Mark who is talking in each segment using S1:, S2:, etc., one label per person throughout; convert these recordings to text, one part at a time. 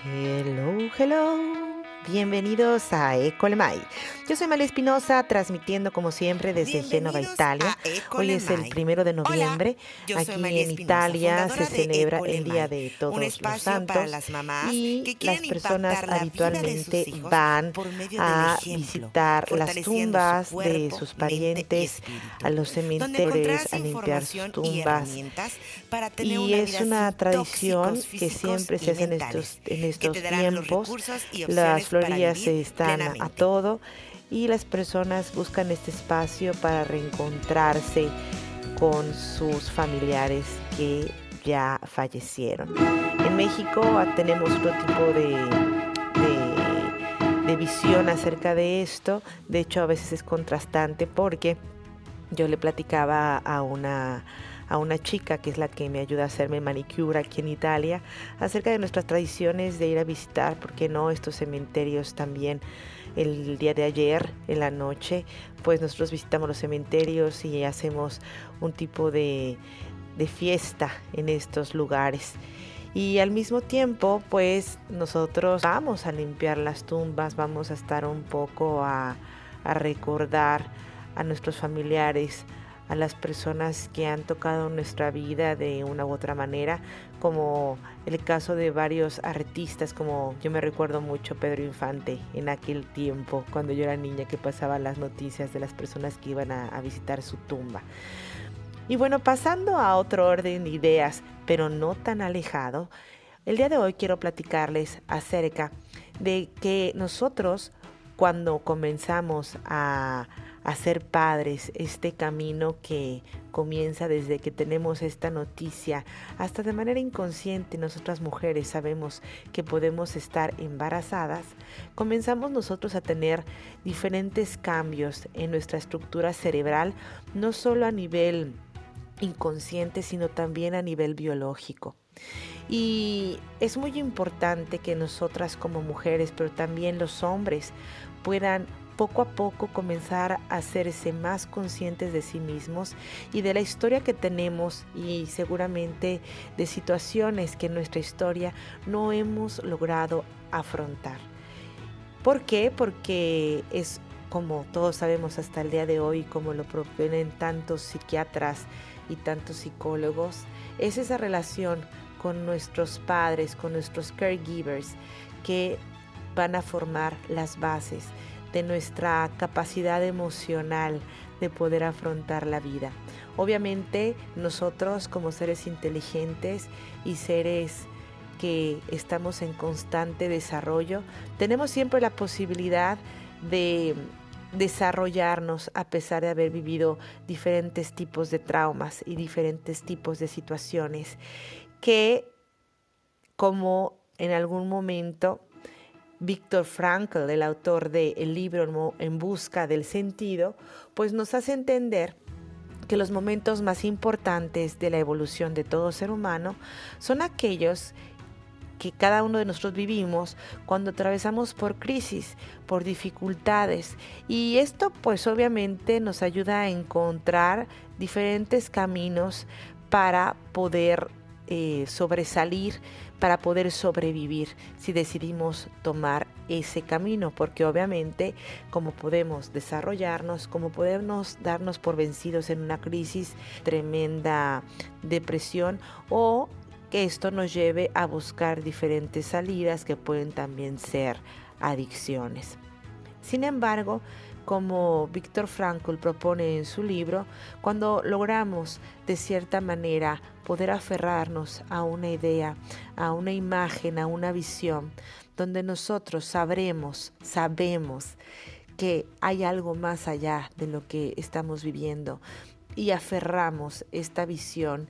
S1: Hello, hello. Bienvenidos a Ecolemai. Yo soy María Espinosa, transmitiendo como siempre desde Génova, Italia. Hoy es el primero de noviembre. Aquí en Italia se celebra el Día de Todos los Santos y las personas habitualmente van a visitar las tumbas de sus parientes, a los cementerios, a limpiar sus tumbas. Y es una tradición que siempre se hace en estos, en estos tiempos. Las florías están a todo y las personas buscan este espacio para reencontrarse con sus familiares que ya fallecieron. En México tenemos otro tipo de, de, de visión acerca de esto. De hecho, a veces es contrastante porque yo le platicaba a una a una chica que es la que me ayuda a hacerme manicura aquí en Italia, acerca de nuestras tradiciones de ir a visitar, ¿por qué no?, estos cementerios también. El día de ayer, en la noche, pues nosotros visitamos los cementerios y hacemos un tipo de, de fiesta en estos lugares. Y al mismo tiempo, pues nosotros vamos a limpiar las tumbas, vamos a estar un poco a, a recordar a nuestros familiares, a las personas que han tocado nuestra vida de una u otra manera, como el caso de varios artistas, como yo me recuerdo mucho Pedro Infante en aquel tiempo, cuando yo era niña, que pasaba las noticias de las personas que iban a, a visitar su tumba. Y bueno, pasando a otro orden de ideas, pero no tan alejado, el día de hoy quiero platicarles acerca de que nosotros cuando comenzamos a a ser padres, este camino que comienza desde que tenemos esta noticia, hasta de manera inconsciente nosotras mujeres sabemos que podemos estar embarazadas, comenzamos nosotros a tener diferentes cambios en nuestra estructura cerebral, no solo a nivel inconsciente, sino también a nivel biológico. Y es muy importante que nosotras como mujeres, pero también los hombres, puedan poco a poco comenzar a hacerse más conscientes de sí mismos y de la historia que tenemos y seguramente de situaciones que en nuestra historia no hemos logrado afrontar. ¿Por qué? Porque es como todos sabemos hasta el día de hoy, como lo proponen tantos psiquiatras y tantos psicólogos, es esa relación con nuestros padres, con nuestros caregivers, que van a formar las bases de nuestra capacidad emocional de poder afrontar la vida. Obviamente nosotros como seres inteligentes y seres que estamos en constante desarrollo, tenemos siempre la posibilidad de desarrollarnos a pesar de haber vivido diferentes tipos de traumas y diferentes tipos de situaciones que como en algún momento Víctor Frankl, el autor del el libro En Busca del Sentido, pues nos hace entender que los momentos más importantes de la evolución de todo ser humano son aquellos que cada uno de nosotros vivimos cuando atravesamos por crisis, por dificultades. Y esto pues obviamente nos ayuda a encontrar diferentes caminos para poder eh, sobresalir, para poder sobrevivir si decidimos tomar ese camino, porque obviamente como podemos desarrollarnos, como podemos darnos por vencidos en una crisis, tremenda depresión o que esto nos lleve a buscar diferentes salidas que pueden también ser adicciones. Sin embargo, como Víctor Frankl propone en su libro, cuando logramos de cierta manera poder aferrarnos a una idea, a una imagen, a una visión, donde nosotros sabremos, sabemos que hay algo más allá de lo que estamos viviendo y aferramos esta visión,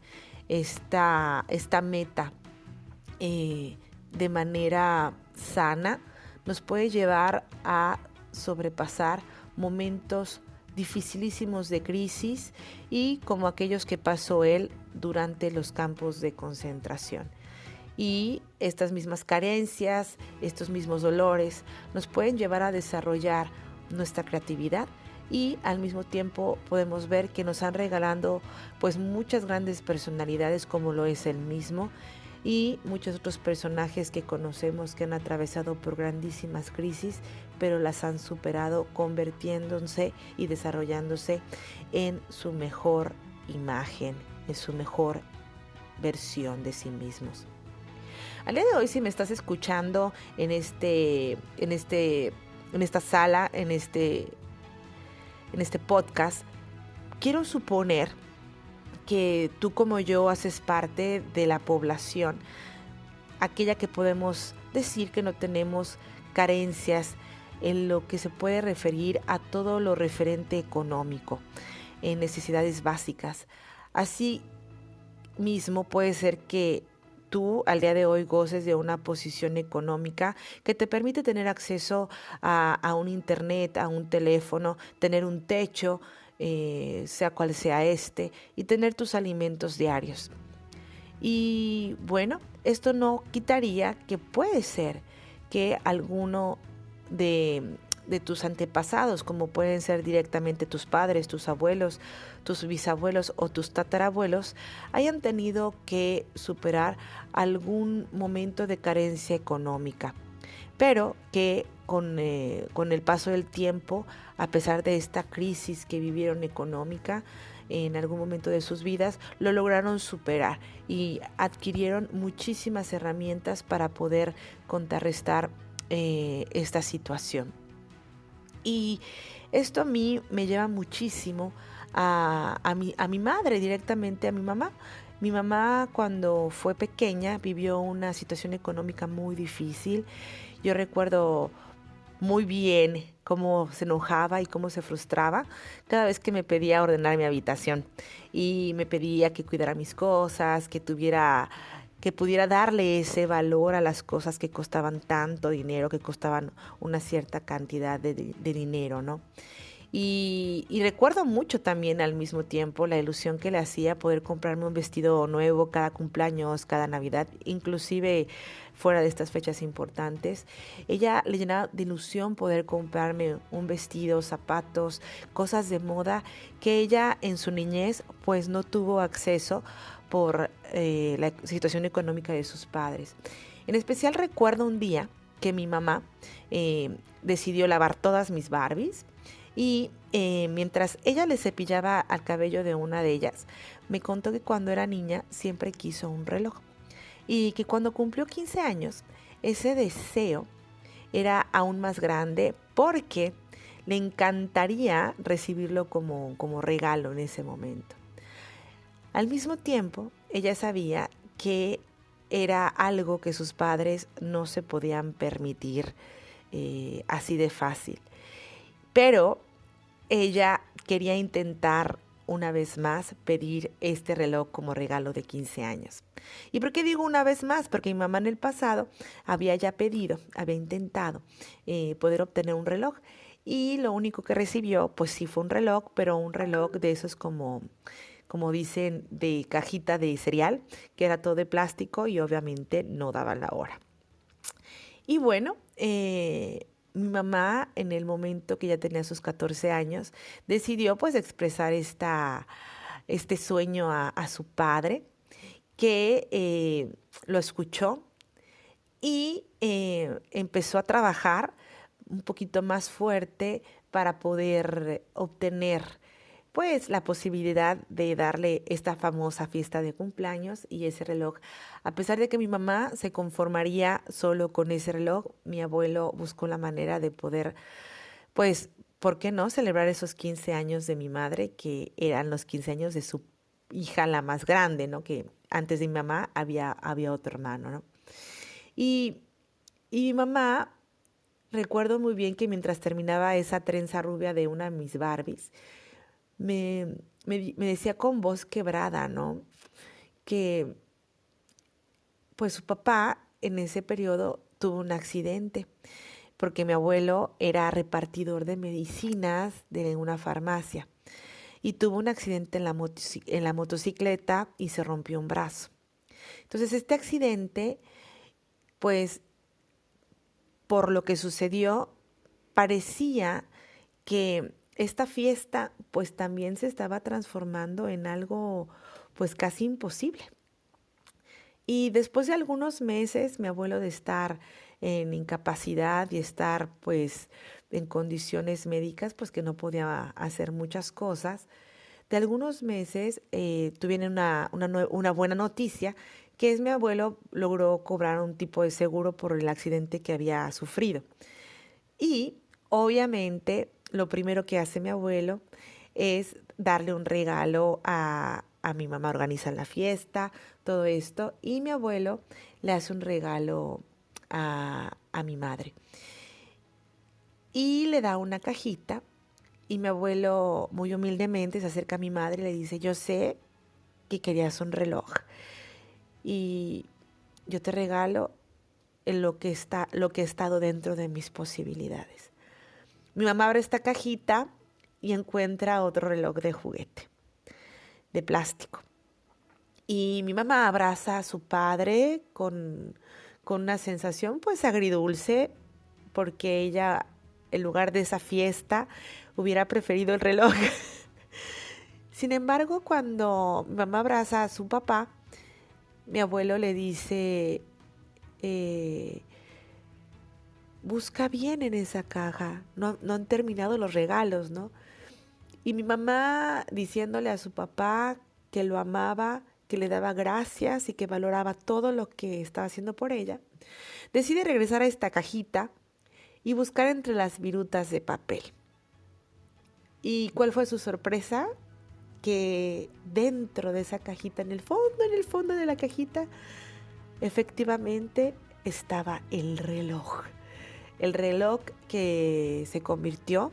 S1: esta, esta meta eh, de manera sana, nos puede llevar a sobrepasar momentos dificilísimos de crisis y como aquellos que pasó él durante los campos de concentración. Y estas mismas carencias, estos mismos dolores nos pueden llevar a desarrollar nuestra creatividad y al mismo tiempo podemos ver que nos han regalando pues muchas grandes personalidades como lo es él mismo y muchos otros personajes que conocemos que han atravesado por grandísimas crisis, pero las han superado convirtiéndose y desarrollándose en su mejor imagen, su mejor versión de sí mismos. Al día de hoy, si me estás escuchando en este, en este, en esta sala, en este, en este podcast, quiero suponer que tú como yo haces parte de la población, aquella que podemos decir que no tenemos carencias en lo que se puede referir a todo lo referente económico, en necesidades básicas. Así mismo puede ser que tú al día de hoy goces de una posición económica que te permite tener acceso a, un internet, a un teléfono, tener un techo, eh, sea cual sea este, y tener tus alimentos diarios. Y bueno, esto no quitaría que puede ser que alguno de, de tus antepasados, como pueden ser directamente tus padres, tus abuelos, tus bisabuelos o tus tatarabuelos, hayan tenido que superar algún momento de carencia económica, pero que con, eh, con, el paso del tiempo, a pesar de esta crisis que vivieron económica, en algún momento de sus vidas, lo lograron superar y adquirieron muchísimas herramientas para poder contrarrestar eh, esta situación. Y esto a mí me lleva muchísimo a, a, mi, a mi madre, directamente a mi mamá. Mi mamá cuando fue pequeña vivió una situación económica muy difícil. Yo recuerdo muy bien cómo se enojaba y cómo se frustraba cada vez que me pedía ordenar mi habitación y me pedía que cuidara mis cosas, que tuviera que pudiera darle ese valor a las cosas que costaban tanto dinero, que costaban una cierta cantidad de, dinero, ¿no? Y, recuerdo mucho también al mismo tiempo la ilusión que le hacía poder comprarme un vestido nuevo cada cumpleaños, cada Navidad, inclusive fuera de estas fechas importantes. Ella le llenaba de ilusión poder comprarme un vestido, zapatos, cosas de moda que ella en su niñez pues no tuvo acceso por eh, la situación económica de sus padres. En especial recuerdo un día que mi mamá eh, decidió lavar todas mis Barbies y eh, mientras ella le cepillaba al cabello de una de ellas, me contó que cuando era niña siempre quiso un reloj y que cuando cumplió 15 años, ese deseo era aún más grande porque le encantaría recibirlo como, como regalo en ese momento. Al mismo tiempo, ella sabía que era algo que sus padres no se podían permitir eh, así de fácil. Pero ella quería intentar una vez más pedir este reloj como regalo de 15 años. ¿Y por qué digo una vez más? Porque mi mamá en el pasado había ya pedido, había intentado eh, poder obtener un reloj y lo único que recibió, pues sí fue un reloj, pero un reloj de esos como, como dicen, de cajita de cereal, que era todo de plástico y obviamente no daba la hora. Y bueno, eh, mi mamá en el momento que ya tenía sus 14 años decidió pues expresar esta, este sueño a, su padre que eh, lo escuchó y eh, empezó a trabajar un poquito más fuerte para poder obtener pues la posibilidad de darle esta famosa fiesta de cumpleaños y ese reloj. A pesar de que mi mamá se conformaría solo con ese reloj, mi abuelo buscó la manera de poder, pues, ¿por qué no celebrar esos 15 años de mi madre, que eran los 15 años de su hija la más grande, ¿no? Que antes de mi mamá había, había otro hermano, ¿no? Y, y mi mamá, recuerdo muy bien que mientras terminaba esa trenza rubia de una de mis Barbies, me, decía con voz quebrada, ¿no? Que pues su papá en ese periodo tuvo un accidente porque mi abuelo era repartidor de medicinas de una farmacia y tuvo un accidente en la, en la motocicleta y se rompió un brazo. Entonces este accidente, pues por lo que sucedió, parecía que esta fiesta pues también se estaba transformando en algo pues casi imposible. Y después de algunos meses, mi abuelo de estar en incapacidad y estar pues en condiciones médicas, pues que no podía hacer muchas cosas, de algunos meses eh, tuvieron una, una, buena noticia, que es mi abuelo logró cobrar un tipo de seguro por el accidente que había sufrido. Y obviamente lo primero que hace mi abuelo es darle un regalo a, a mi mamá, organiza la fiesta, todo esto, y mi abuelo le hace un regalo a, a mi madre. Y le da una cajita y mi abuelo muy humildemente se acerca a mi madre y le dice, yo sé que querías un reloj y yo te regalo lo que, está, lo que ha estado dentro de mis posibilidades. Mi mamá abre esta cajita y encuentra otro reloj de juguete, de plástico. Y mi mamá abraza a su padre con, con una sensación pues agridulce, porque ella, en lugar de esa fiesta, hubiera preferido el reloj. Sin embargo, cuando mi mamá abraza a su papá, mi abuelo le dice, eh, busca bien en esa caja, no, han terminado los regalos, ¿no? Y mi mamá diciéndole a su papá que lo amaba, que le daba gracias y que valoraba todo lo que estaba haciendo por ella, decide regresar a esta cajita y buscar entre las virutas de papel. ¿Y cuál fue su sorpresa? Que dentro de esa cajita, en el fondo, en el fondo de la cajita, efectivamente estaba el reloj. El reloj que se convirtió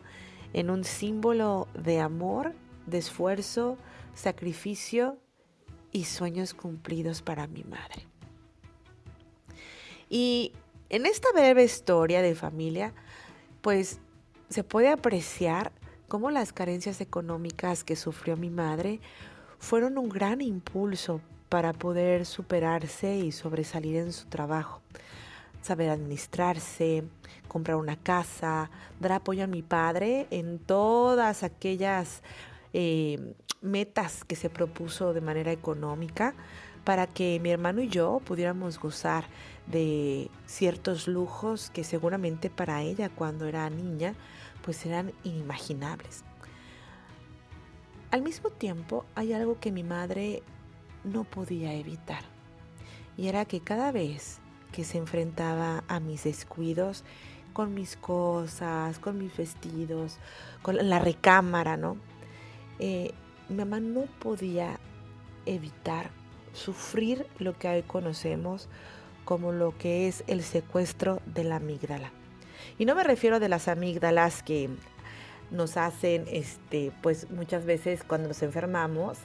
S1: en un símbolo de amor, de esfuerzo, sacrificio y sueños cumplidos para mi madre. Y en esta breve historia de familia, pues se puede apreciar cómo las carencias económicas que sufrió mi madre fueron un gran impulso para poder superarse y sobresalir en su trabajo. Saber administrarse, comprar una casa, dar apoyo a mi padre en todas aquellas eh, metas que se propuso de manera económica para que mi hermano y yo pudiéramos gozar de ciertos lujos que seguramente para ella cuando era niña pues eran inimaginables. Al mismo tiempo hay algo que mi madre no podía evitar y era que cada vez que se enfrentaba a mis descuidos con mis cosas, con mis vestidos, con la recámara, ¿no? Eh, mi mamá no podía evitar sufrir lo que hoy conocemos como lo que es el secuestro de la amígdala. Y no me refiero de las amígdalas que nos hacen, este, pues muchas veces cuando nos enfermamos,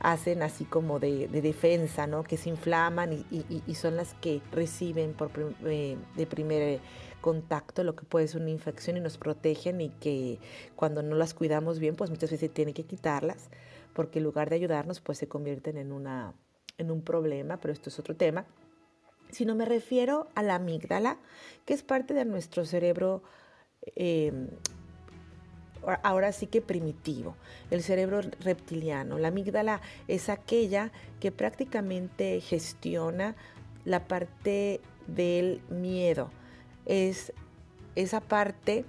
S1: hacen así como de, defensa, ¿no? Que se inflaman y, son las que reciben por, eh, de primer contacto lo que puede ser una infección y nos protegen y que cuando no las cuidamos bien, pues muchas veces tienen que quitarlas porque en lugar de ayudarnos, pues se convierten en, una, en un problema, pero esto es otro tema sino me refiero a la amígdala, que es parte de nuestro cerebro, em, ahora sí que primitivo, el cerebro reptiliano. La amígdala es aquella que prácticamente gestiona la parte del miedo. Es esa parte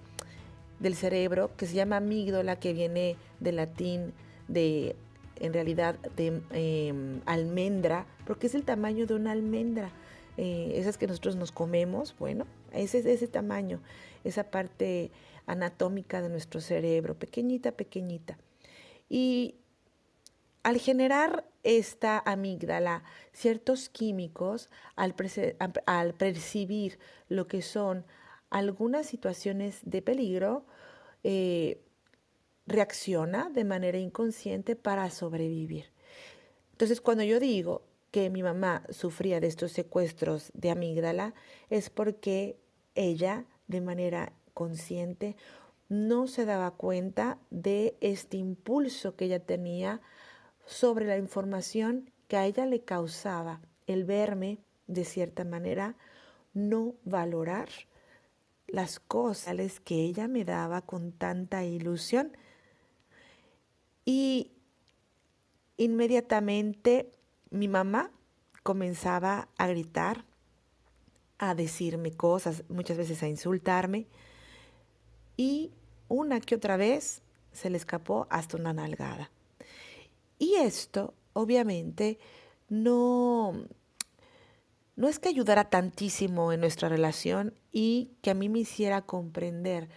S1: del cerebro que se llama amígdala, que viene del latín de, en realidad, de em, almendra, porque es el tamaño de una almendra. Eh, esas que nosotros nos comemos, bueno, ese es ese tamaño, esa parte anatómica de nuestro cerebro, pequeñita, pequeñita. Y al generar esta amígdala ciertos químicos, al, percibir lo que son algunas situaciones de peligro, eh, reacciona de manera inconsciente para sobrevivir. Entonces, cuando yo digo que mi mamá sufría de estos secuestros de amígdala es porque ella de manera consciente no se daba cuenta de este impulso que ella tenía sobre la información que a ella le causaba el verme de cierta manera no valorar las cosas que ella me daba con tanta ilusión. Y inmediatamente mi mamá comenzaba a gritar, a decirme cosas, muchas veces a insultarme, y una que otra vez se le escapó hasta una nalgada. Y esto, obviamente, no, no es que ayudara tantísimo en nuestra relación y que a mí me hiciera comprender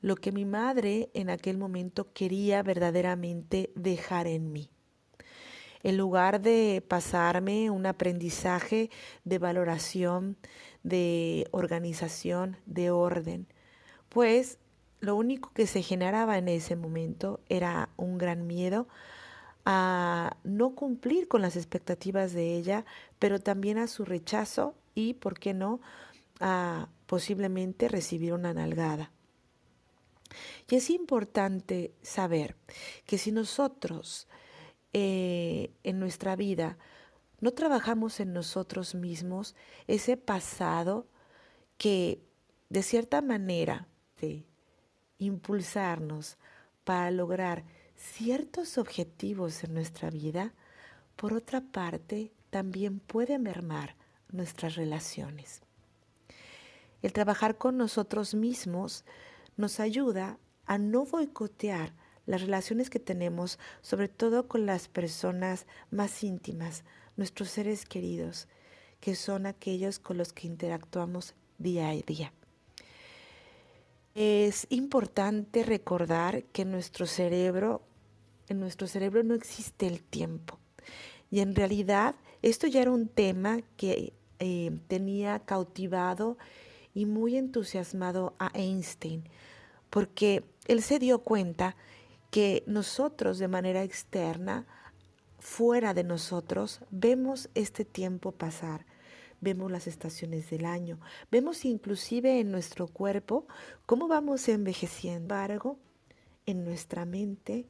S1: lo que mi madre en aquel momento quería verdaderamente dejar en mí. En lugar de pasarme un aprendizaje de valoración, de organización, de orden, pues lo único que se generaba en ese momento era un gran miedo a no cumplir con las expectativas de ella, pero también a su rechazo y, ¿por qué no?, a posiblemente recibir una nalgada. Y es importante saber que si nosotros eh, en nuestra vida no trabajamos en nosotros mismos, ese pasado que de cierta manera de impulsarnos para lograr ciertos objetivos en nuestra vida, por otra parte, también puede mermar nuestras relaciones. El trabajar con nosotros mismos nos ayuda a no boicotear las relaciones que tenemos, sobre todo con las personas más íntimas, nuestros seres queridos, que son aquellos con los que interactuamos día a día. Es importante recordar que nuestro cerebro en nuestro cerebro no existe el tiempo. Y en realidad esto ya era un tema que eh, tenía cautivado y muy entusiasmado a Einstein, porque él se dio cuenta que nosotros de manera externa, fuera de nosotros, vemos este tiempo pasar, vemos las estaciones del año, vemos inclusive en nuestro cuerpo cómo vamos envejeciendo. Sin embargo, en nuestra mente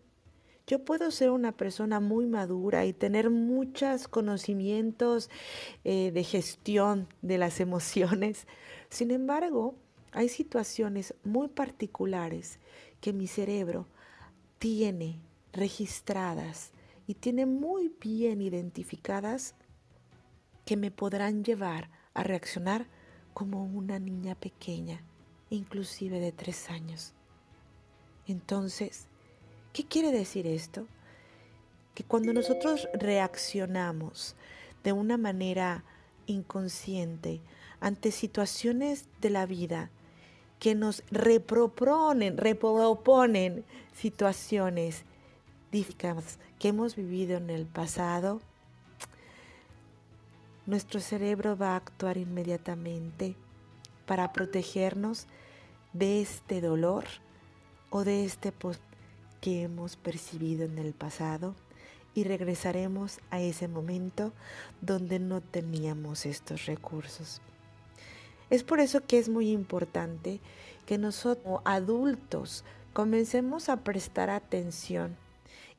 S1: yo puedo ser una persona muy madura y tener muchos conocimientos eh, de gestión de las emociones. Sin embargo, hay situaciones muy particulares que mi cerebro tiene registradas y tiene muy bien identificadas que me podrán llevar a reaccionar como una niña pequeña, inclusive de tres años. Entonces, ¿Qué quiere decir esto? Que cuando nosotros reaccionamos de una manera inconsciente ante situaciones de la vida que nos reproponen, reproponen situaciones que hemos vivido en el pasado, nuestro cerebro va a actuar inmediatamente para protegernos de este dolor o de este que hemos percibido en el pasado y regresaremos a ese momento donde no teníamos estos recursos. Es por eso que es muy importante que nosotros adultos comencemos a prestar atención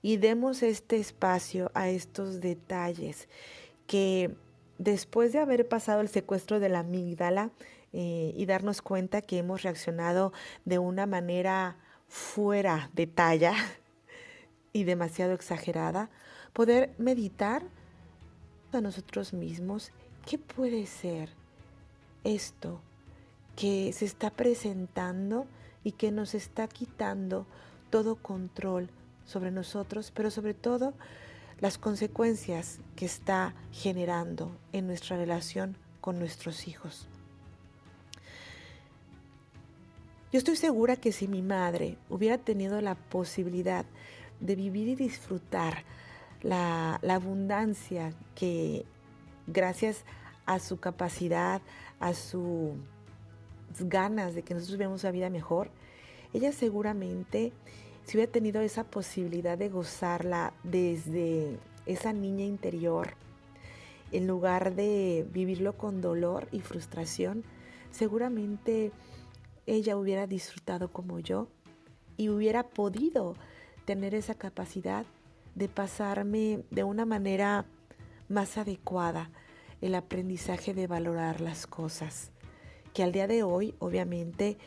S1: y demos este espacio a estos detalles que después de haber pasado el secuestro de la amígdala eh, y darnos cuenta que hemos reaccionado de una manera fuera de talla y demasiado exagerada, poder meditar a nosotros mismos qué puede ser esto que se está presentando y que nos está quitando todo control sobre nosotros, pero sobre todo las consecuencias que está generando en nuestra relación con nuestros hijos. Yo estoy segura que si mi madre hubiera tenido la posibilidad de vivir y disfrutar la, abundancia que gracias a su capacidad, a sus ganas de que nosotros vivamos una vida mejor, ella seguramente si hubiera tenido esa posibilidad de gozarla desde esa niña interior, en lugar de vivirlo con dolor y frustración, seguramente ella hubiera disfrutado como yo y hubiera podido tener esa capacidad de pasarme de una manera más adecuada el aprendizaje de valorar las cosas, que al día de hoy, obviamente,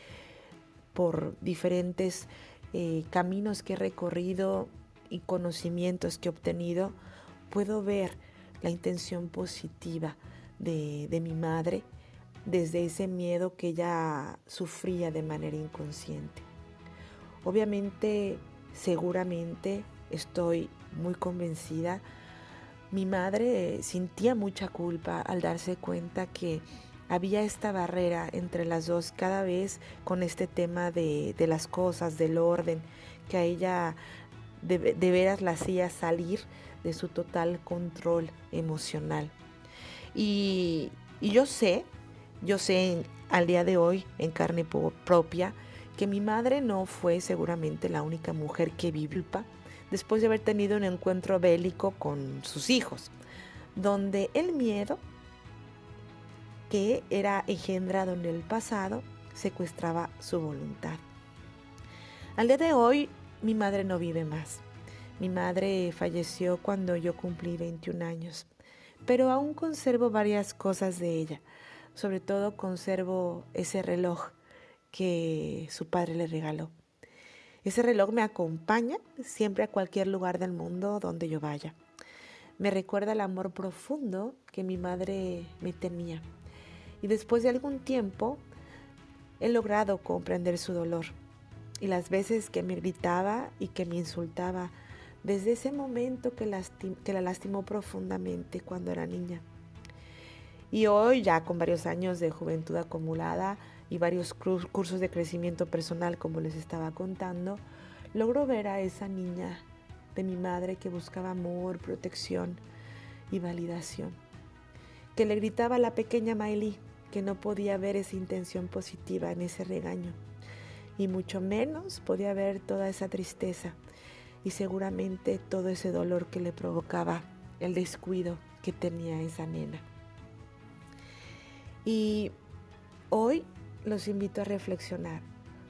S1: por diferentes eh, caminos que he recorrido y conocimientos que he obtenido, puedo ver la intención positiva de, de mi madre desde ese miedo que ella sufría de manera inconsciente. Obviamente, seguramente estoy muy convencida, mi madre sentía mucha culpa al darse cuenta que había esta barrera entre las dos cada vez con este tema de, las cosas, del orden, que a ella de, veras la hacía salir de su total control emocional. Y, y yo sé yo sé al día de hoy, en carne propia, que mi madre no fue seguramente la única mujer que vivió después de haber tenido un encuentro bélico con sus hijos, donde el miedo que era engendrado en el pasado secuestraba su voluntad. Al día de hoy, mi madre no vive más. Mi madre falleció cuando yo cumplí 21 años, pero aún conservo varias cosas de ella sobre todo conservo ese reloj que su padre le regaló. Ese reloj me acompaña siempre a cualquier lugar del mundo donde yo vaya. Me recuerda el amor profundo que mi madre me tenía. Y después de algún tiempo he logrado comprender su dolor y las veces que me gritaba y que me insultaba desde ese momento que, la lastimó profundamente cuando era niña. Y hoy, ya con varios años de juventud acumulada y varios cursos de crecimiento personal, como les estaba contando, logro ver a esa niña de mi madre que buscaba amor, protección y validación. Que le gritaba a la pequeña Miley que no podía ver esa intención positiva en ese regaño. Y mucho menos podía ver toda esa tristeza y seguramente todo ese dolor que le provocaba el descuido que tenía esa nena. Y hoy los invito a reflexionar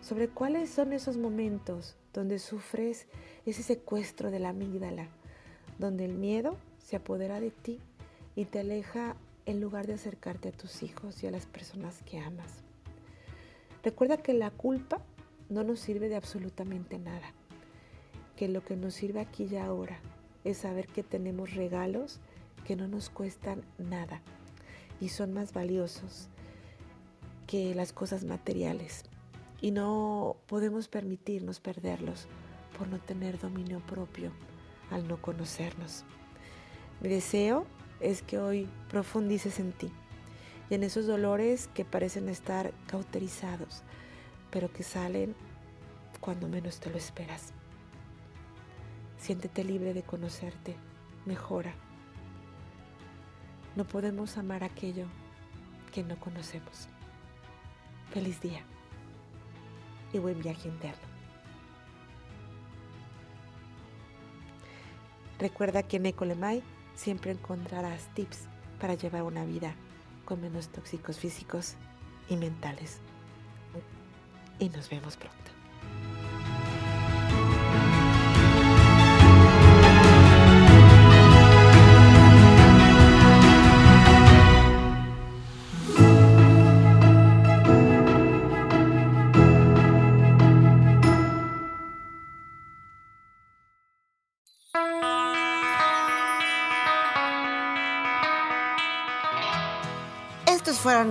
S1: sobre cuáles son esos momentos donde sufres ese secuestro de la amígdala, donde el miedo se apodera de ti y te aleja en lugar de acercarte a tus hijos y a las personas que amas. Recuerda que la culpa no nos sirve de absolutamente nada, que lo que nos sirve aquí y ahora es saber que tenemos regalos que no nos cuestan nada y son más valiosos que las cosas materiales. Y no podemos permitirnos perderlos por no tener dominio propio al no conocernos. Mi deseo es que hoy profundices en ti y en esos dolores que parecen estar cauterizados, pero que salen cuando menos te lo esperas. Siéntete libre de conocerte, mejora no podemos amar aquello que no conocemos. Feliz día y buen viaje interno. Recuerda que en Ecolemai siempre encontrarás tips para llevar una vida con menos tóxicos físicos y mentales. Y nos vemos pronto.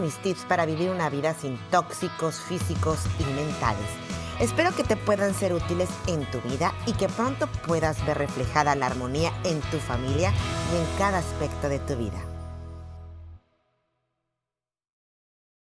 S1: Mis tips para vivir una vida sin tóxicos físicos y mentales. Espero que te puedan ser útiles en tu vida y que pronto puedas ver reflejada la armonía en tu familia y en cada aspecto de tu vida.